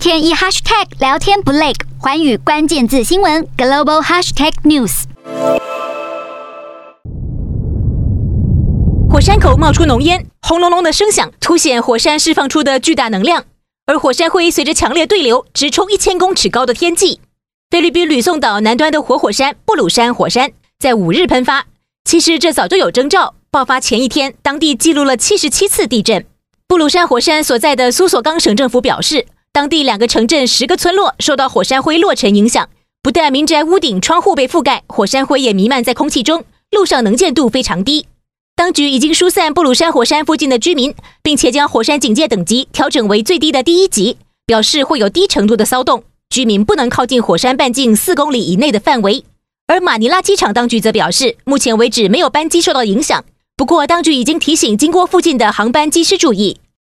天一 hashtag 聊天不累，寰宇关键字新闻 global hashtag news。火山口冒出浓烟，轰隆隆的声响凸显火山释放出的巨大能量，而火山灰随着强烈对流直冲一千公尺高的天际。菲律宾吕宋岛南端的活火山布鲁山火山在五日喷发，其实这早就有征兆。爆发前一天，当地记录了七十七次地震。布鲁山火山所在的苏索冈省政府表示，当地两个城镇、十个村落受到火山灰落尘影响，不但民宅屋顶窗户被覆盖，火山灰也弥漫在空气中，路上能见度非常低。当局已经疏散布鲁山火山附近的居民，并且将火山警戒等级调整为最低的第一级，表示会有低程度的骚动，居民不能靠近火山半径四公里以内的范围。而马尼拉机场当局则表示，目前为止没有班机受到影响。不过，当局已经提醒经过附近的航班机师注意，